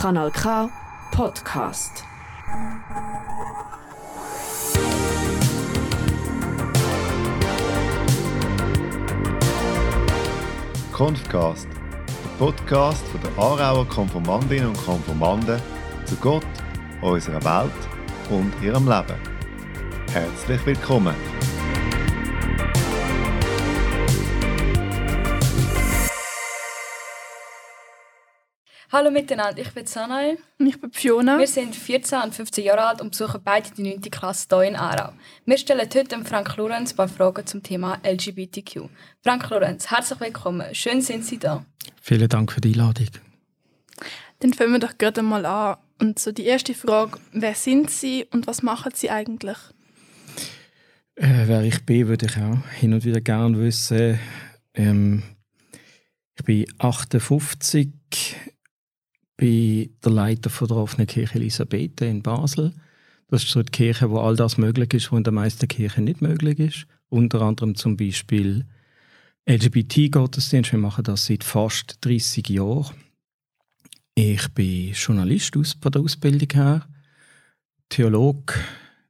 Kanal K Podcast. Konfcast, der Podcast von der Aarauer Konformandinnen und Konformanden zu Gott, unserer Welt und ihrem Leben. Herzlich willkommen. Hallo miteinander, ich bin Sanai. Und ich bin Fiona. Wir sind 14 und 15 Jahre alt und besuchen beide die 9. Klasse hier in Aarau. Wir stellen heute Frank Lorenz ein paar Fragen zum Thema LGBTQ. Frank Lorenz, herzlich willkommen. Schön sind Sie da. Vielen Dank für die Einladung. Dann fangen wir doch gerade mal an. Und so die erste Frage, wer sind Sie und was machen Sie eigentlich? Äh, wer ich bin, würde ich auch hin und wieder gerne wissen. Ähm, ich bin 58, bin der Leiter von der offenen Kirche Elisabeth in Basel. Das ist so die Kirche, wo all das möglich ist, was in den meisten Kirchen nicht möglich ist. Unter anderem zum Beispiel LGBT-Gottesdienst. Wir machen das seit fast 30 Jahren. Ich bin Journalist aus, von der Ausbildung her, Theolog,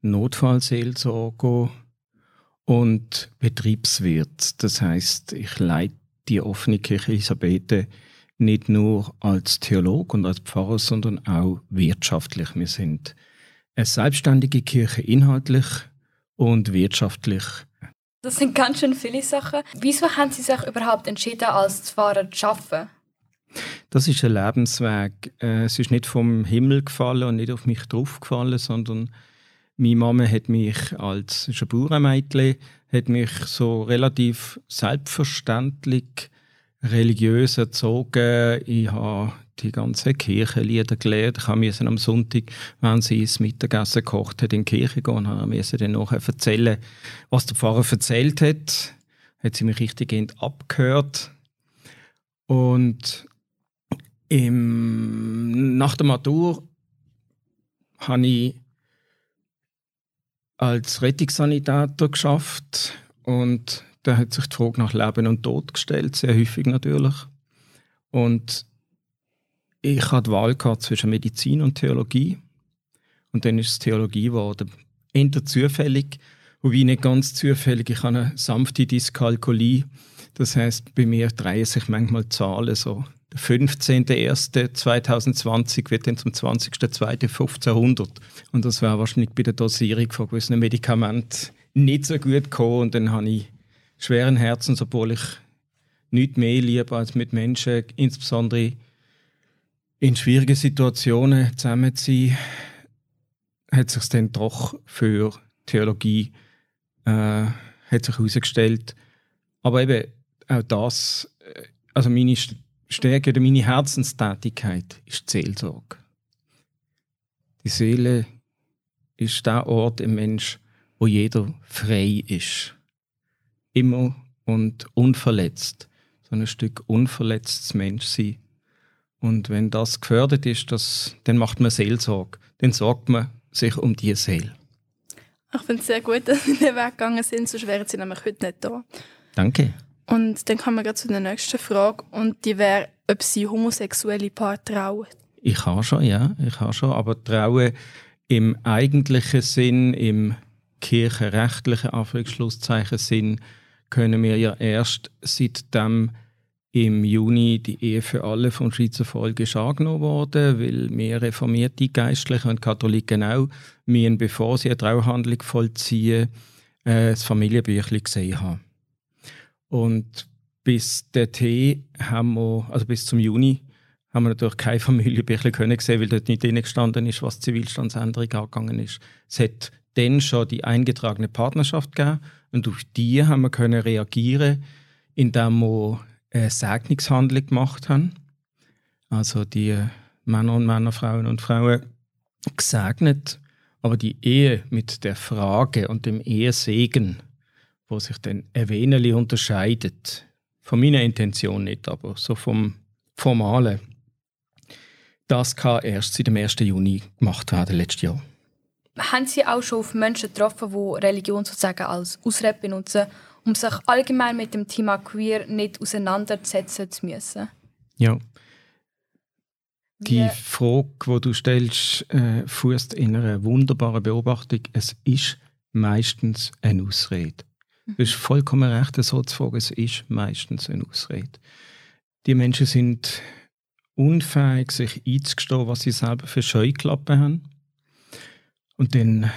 Notfallseelsorger und Betriebswirt. Das heißt, ich leite die offene Kirche Elisabeth nicht nur als Theolog und als Pfarrer, sondern auch wirtschaftlich. Wir sind eine selbstständige Kirche inhaltlich und wirtschaftlich. Das sind ganz schön viele Sachen. Wieso haben Sie sich überhaupt entschieden, als Pfarrer zu arbeiten? Das ist ein Lebensweg. Äh, es ist nicht vom Himmel gefallen und nicht auf mich drauf gefallen, sondern meine Mama hat mich als Bauernmädchen, hat mich so relativ selbstverständlich religiös erzogen. Ich habe die ganzen Kirchenlieder gelernt. Ich musste am Sonntag, wenn sie ins Mittagessen gekocht hat, in die Kirche gehen, habe ich dann nachher erzählen, was der Pfarrer erzählt hat. Hat sie mich richtig abgehört. Und im, nach der Matur habe ich als Rettungssanitäter geschafft und da hat sich die Frage nach Leben und Tod gestellt, sehr häufig natürlich. Und ich hatte die Wahl gehabt zwischen Medizin und Theologie. Und dann ist es Theologie geworden. Eher zufällig, wobei nicht ganz zufällig. Ich habe eine sanfte Dyskalkulie. Das heißt, bei mir drehen sich manchmal Zahlen so. Der 15.01.2020 wird dann zum 20.02.1500. Und das wäre wahrscheinlich bei der Dosierung von gewissen Medikamenten nicht so gut gekommen. Und dann habe ich schweren Herzens, obwohl ich nichts mehr liebe, als mit Menschen, insbesondere in schwierigen Situationen zusammen zu sein, hat sich dann doch für Theologie äh, hat sich herausgestellt. Aber eben auch das, äh, also meine Stärke oder meine Herzenstätigkeit ist die Seelsorge. Die Seele ist der Ort im Mensch, wo jeder frei ist immer und unverletzt. So ein Stück unverletztes Menschsein. Und wenn das gefördert ist, das, dann macht man Seelsorge. Dann sorgt man sich um die Seele. Ich finde es sehr gut, dass Sie den Weg gegangen sind, sonst wären Sie nämlich heute nicht da. Danke. Und dann kommen wir zu der nächsten Frage und die wäre, ob Sie homosexuelle Paar trauen. Ich habe schon, ja, ich habe schon, aber trauen im eigentlichen Sinn, im kirchenrechtlichen Anführungsschlusszeichen Sinn, können wir ja erst seitdem im Juni die Ehe für alle vom Schweizer Volk ist angenommen worden, weil wir reformierte Geistliche und Katholiken auch, müssen, bevor sie eine Trauhandlung vollziehen, äh, das Familienbüchlein gesehen haben. Und bis dorthin haben wir, also bis zum Juni, haben wir natürlich kein Familienbüchlein können sehen, weil dort nicht drin gestanden ist, was Zivilstandsänderung angegangen ist. Es hat dann schon die eingetragene Partnerschaft gegeben und auf die haben wir können reagieren, indem wir eine Segnungshandlung gemacht haben. Also die Männer und Männer, Frauen und Frauen gesegnet, aber die Ehe mit der Frage und dem Ehesegen, wo sich dann ein wenig unterscheidet, von meiner Intention nicht, aber so vom Formalen, das kann erst seit dem 1. Juni gemacht werden, letztes Jahr. Haben Sie auch schon auf Menschen getroffen, die Religion sozusagen als Ausrede benutzen, um sich allgemein mit dem Thema Queer nicht auseinandersetzen zu müssen? Ja. Die Wie- Frage, die du stellst, äh, fußt in einer wunderbaren Beobachtung. Es ist meistens eine Ausrede. Du hast vollkommen recht, so zu fragen, es ist meistens eine Ausrede. Die Menschen sind unfähig, sich einzugestehen, was sie selber für Scheuklappen haben. Und dann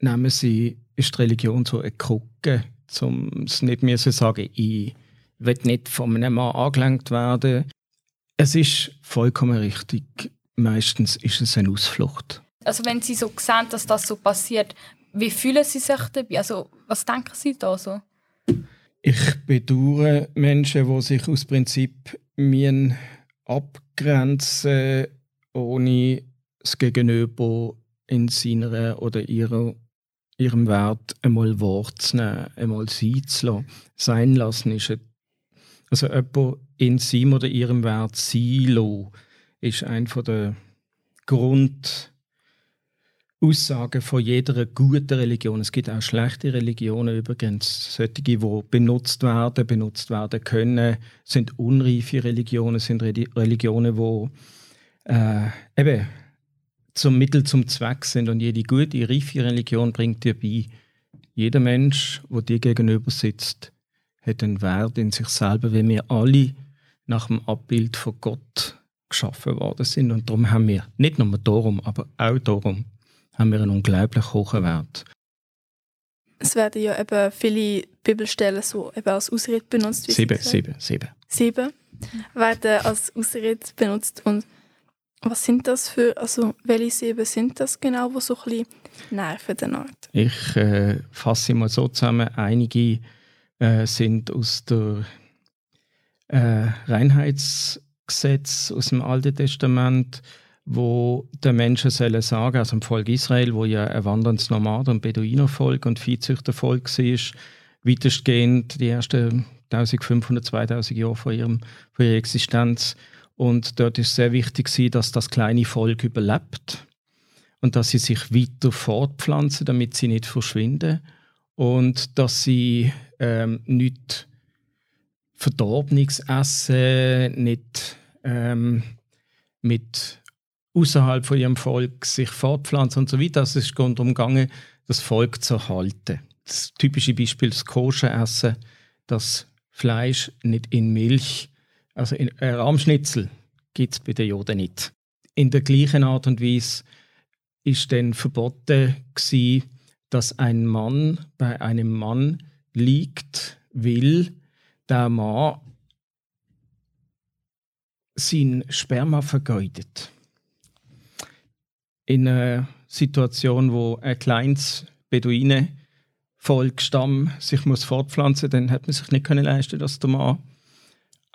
nehmen sie, ist die Religion so eine Krücke, um es nicht mehr zu sagen, ich will nicht von einem Mann angelenkt werden. Es ist vollkommen richtig. Meistens ist es eine Ausflucht. Also wenn Sie so sehen, dass das so passiert, wie fühlen Sie sich dabei? Also was denken Sie da so? Ich bedauere Menschen, die sich aus Prinzip abgrenzen ohne das Gegenüber in seiner oder ihrer, ihrem Wert einmal wahrzunehmen, einmal sein zu lassen. Sein lassen ist ein, also jemand in seinem oder ihrem Wert sein lassen, ist ein von der Grundaussagen von jeder guten Religion. Es gibt auch schlechte Religionen übrigens. Solche, die benutzt werden, benutzt werden können, sind unreife Religionen, sind Reli- Religionen, die äh, eben zum Mittel zum Zweck sind. Und jede gute, reife Religion bringt dir bei, jeder Mensch, der dir gegenüber sitzt, hat einen Wert in sich selber, weil wir alle nach dem Abbild von Gott geschaffen worden sind. Und darum haben wir, nicht nur darum, aber auch darum, haben wir einen unglaublich hohen Wert. Es werden ja eben viele Bibelstellen so eben als Ausrede benutzt. Sieben, sieben, sieben. Sieben werden als Ausrede benutzt. Und was sind das für, also welche sieben sind das genau, die so ein nerven den Art? Ich äh, fasse mal so zusammen. Einige äh, sind aus der äh, Reinheitsgesetz aus dem Alten Testament, wo der Menschen sollen sagen, also im Volk Israel, wo ja ein wanderndes Nomad- und Beduinervolk und Viehzüchtervolk war, weitestgehend die ersten 1500, 2000 Jahre vor, ihrem, vor ihrer Existenz. Und dort ist sehr wichtig, dass das kleine Volk überlebt und dass sie sich weiter fortpflanzen, damit sie nicht verschwinden und dass sie ähm, nicht Verdorbenes essen, nicht ähm, mit außerhalb von ihrem Volk sich fortpflanzen und so weiter. Also es ist darum gegangen, das Volk zu erhalten. Das typische Beispiel das Koscher-Essen, das Fleisch nicht in Milch, also in äh, Rahmschnitzel gibt es bei den Juden nicht. In der gleichen Art und Weise ist dann verboten gewesen, dass ein Mann bei einem Mann liegt, will der Mann sein Sperma vergeudet. In einer Situation, wo ein kleines Beduinenvolksstamm sich muss fortpflanzen, dann hat man sich nicht können leisten, dass der Mann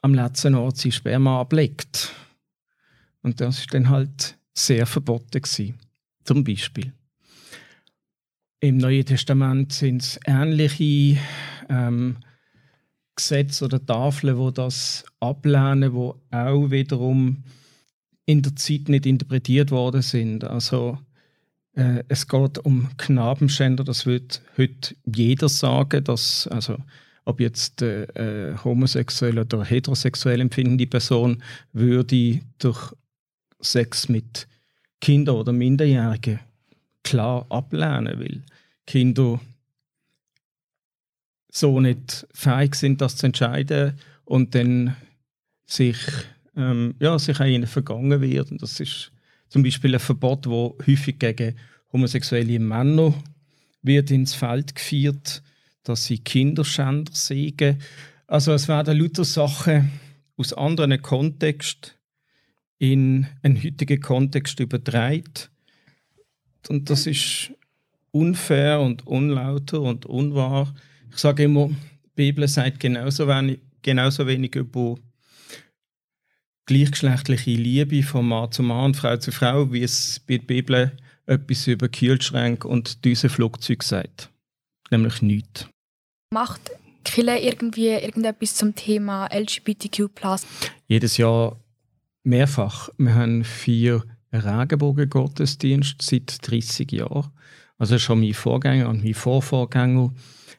am letzten Ort sein Sperma ablegt. Und das ist dann halt sehr verboten gewesen. Zum Beispiel. Im Neuen Testament sind es ähnliche ähm, Gesetze oder Tafeln, wo das ablehnen, wo auch wiederum in der Zeit nicht interpretiert worden sind. Also äh, es geht um Knabenschänder, das wird heute jeder sagen, dass also ob jetzt äh, äh, homosexuell oder heterosexuell empfindende Person würde durch Sex mit Kindern oder Minderjährigen klar ablehnen, weil Kinder so nicht fähig sind, das zu entscheiden und dann sich, ähm, ja, sich auch ihnen vergangen wird. Und das ist zum Beispiel ein Verbot, wo häufig gegen homosexuelle Männer wird ins Feld geführt, dass sie Kinderschänder sägen. Also es werden lauter Sachen aus anderen Kontexten in einen heutigen Kontext übertragen. Und das ist unfair und unlauter und unwahr. Ich sage immer, die Bibel sagt genauso wenig, genauso wenig über gleichgeschlechtliche Liebe von Mann zu Mann Frau zu Frau, wie es bei der Bibel etwas über Kühlschränke und Düsenflugzeug sagt. Nämlich nichts. Macht Kille irgendwie irgendetwas zum Thema LGBTQ+. Jedes Jahr mehrfach. Wir haben vier Regenbogen-Gottesdienste seit 30 Jahren. Also schon mein Vorgänger und mein Vorvorgänger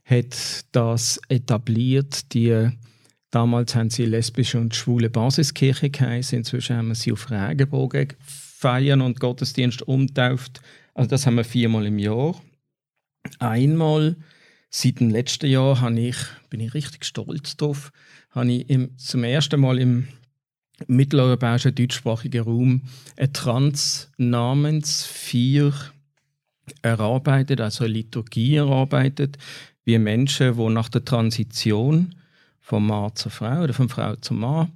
hat das etabliert, die Damals haben sie lesbische und schwule Basiskirche geheißen. Inzwischen haben wir sie auf Regenbogen feiern und Gottesdienst umtauft. Also das haben wir viermal im Jahr. Einmal seit dem letzten Jahr habe ich, bin ich richtig stolz drauf, habe ich im, zum ersten Mal im mitteleuropäischen deutschsprachigen Raum eine Trans-Namensvier erarbeitet, also eine Liturgie erarbeitet, wie Menschen, die nach der Transition von Mann zur Frau oder von Frau zu Mann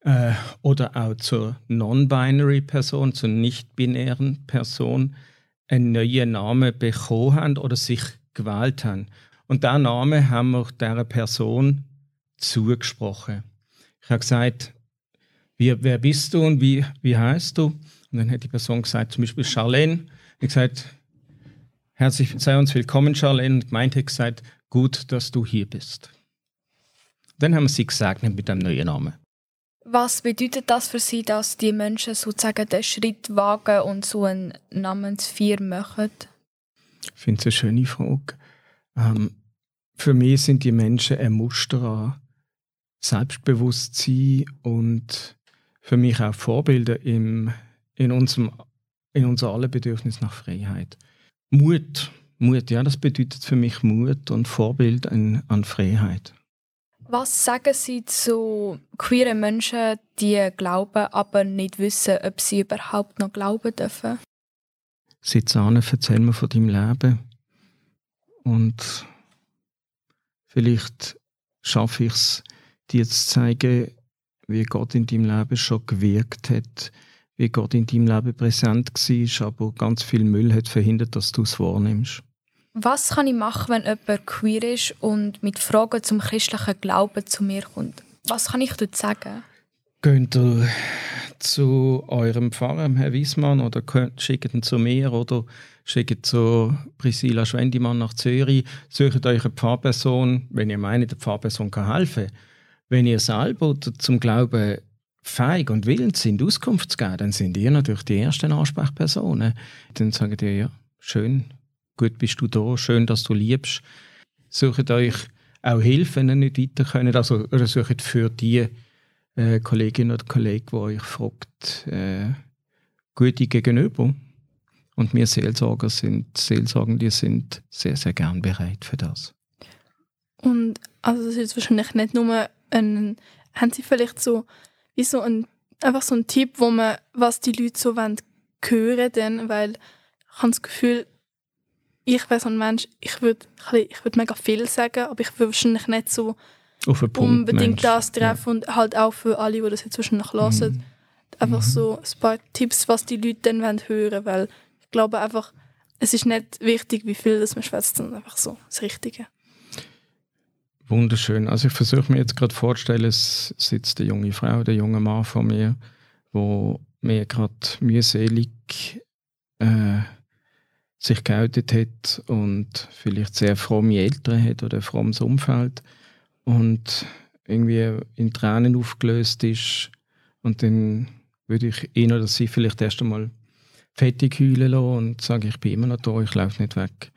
äh, oder auch zur non-binary Person, zur nicht-binären Person einen neuen Namen bekommen haben oder sich gewählt haben. Und diesen Namen haben wir dieser Person zugesprochen. Ich habe gesagt, wie, wer bist du und wie, wie heißt du? Und dann hat die Person gesagt, zum Beispiel Charlene. Ich gesagt, herzlich sei uns willkommen, Charlene. Und gemeint hat gesagt, gut, dass du hier bist. Dann haben wir sie gesegnet mit einem neuen Namen. Was bedeutet das für Sie, dass die Menschen sozusagen den Schritt wagen und so ein Namensvier machen? Ich finde es eine schöne Frage. Ähm, für mich sind die Menschen ein Muster an Selbstbewusstsein und für mich auch Vorbilder im, in, unserem, in unser aller Bedürfnis nach Freiheit. Mut, Mut, ja, das bedeutet für mich Mut und Vorbild an, an Freiheit. Was sagen Sie zu queeren Menschen, die glauben, aber nicht wissen, ob sie überhaupt noch glauben dürfen? Sitz an, erzähl mir von deinem Leben. Und vielleicht schaffe ich es, dir zu zeigen, wie Gott in deinem Leben schon gewirkt hat, wie Gott in deinem Leben präsent war, aber ganz viel Müll hat verhindert, dass du es wahrnimmst. Was kann ich machen, wenn jemand queer ist und mit Fragen zum christlichen Glauben zu mir kommt? Was kann ich dort sagen? Geht ihr zu eurem Pfarrer, Herr Wiesmann, oder schickt ihn zu mir oder schickt zu Priscilla Schwendimann nach Zürich. Sucht euch eine Pfarrperson, wenn ihr meint, der Pfarrperson kann helfen. Wenn ihr selber zum Glauben feig und willens sind, Auskunft zu geben, dann sind ihr natürlich die ersten Ansprechpersonen. Dann sagt ihr, ja, schön, gut bist du da, schön, dass du liebst. Sucht euch auch Hilfe, wenn ihr nicht weiter könnt. Also, oder sucht für die äh, Kollegin oder Kollege, die euch fragt, äh, gute Gegenüber. Und wir Seelsorger sind, Seelsorgende sind sehr, sehr gern bereit für das. Und also das ist wahrscheinlich nicht nur ein, haben Sie vielleicht so, wie so ein, einfach so ein Tipp, wo man, was die Leute so wollen, hören denn, weil ich habe das Gefühl, ich wäre so ein Mensch, ich würde ich würd mega viel sagen, aber ich würde wahrscheinlich nicht so Punkt, unbedingt das treffen ja. und halt auch für alle, die das jetzt wahrscheinlich hören, mhm. einfach mhm. so ein paar Tipps, was die Leute dann wollen hören weil ich glaube einfach, es ist nicht wichtig, wie viel das man schwätzt, sondern einfach so das Richtige. Wunderschön. Also ich versuche mir jetzt gerade vorzustellen, es sitzt eine junge Frau, der junge Mann vor mir, wo mir gerade mühselig äh, sich geoutet hat und vielleicht sehr fromme Eltern hat oder ein frommes Umfeld und irgendwie in Tränen aufgelöst ist und dann würde ich ihn oder sie vielleicht erst einmal fettig heulen lassen und sagen, ich bin immer noch da, ich laufe nicht weg.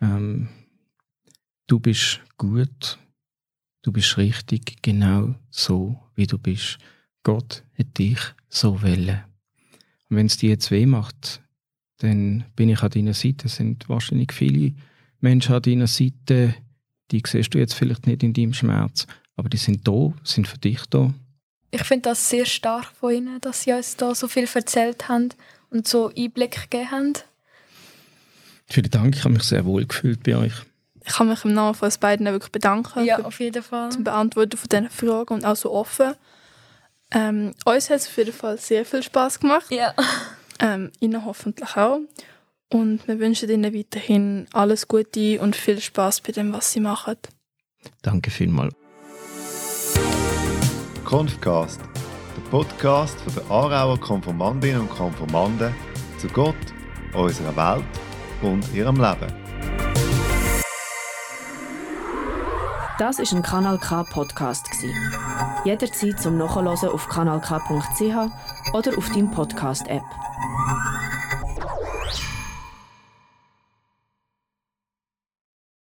Ähm, du bist gut, du bist richtig, genau so, wie du bist. Gott hat dich so wollen. Und wenn es dir jetzt weh macht, dann bin ich an deiner Seite. Es sind wahrscheinlich viele Menschen an deiner Seite, die siehst du jetzt vielleicht nicht in deinem Schmerz, aber die sind da, sind für dich da. Ich finde das sehr stark von Ihnen, dass Sie uns da so viel erzählt haben und so Einblick gegeben haben. Vielen Dank, ich habe mich sehr wohl gefühlt bei euch. Ich kann mich im Namen von uns beiden wirklich bedanken. Ja, auf jeden Fall. Zum Beantworten von diesen Fragen und auch so offen. Ähm, uns hat es auf jeden Fall sehr viel Spaß gemacht. Ja. Ähm, Ihnen hoffentlich auch. Und wir wünschen Ihnen weiterhin alles Gute und viel Spaß bei dem, was Sie machen. Danke vielmals. Konfcast, der Podcast von der Aarauer Konformandinnen und Konformanden zu Gott, unserer Welt und ihrem Leben. Das ist ein Kanal K Podcast Jederzeit zum Nachhören auf kanalk.ch oder auf deinem Podcast App.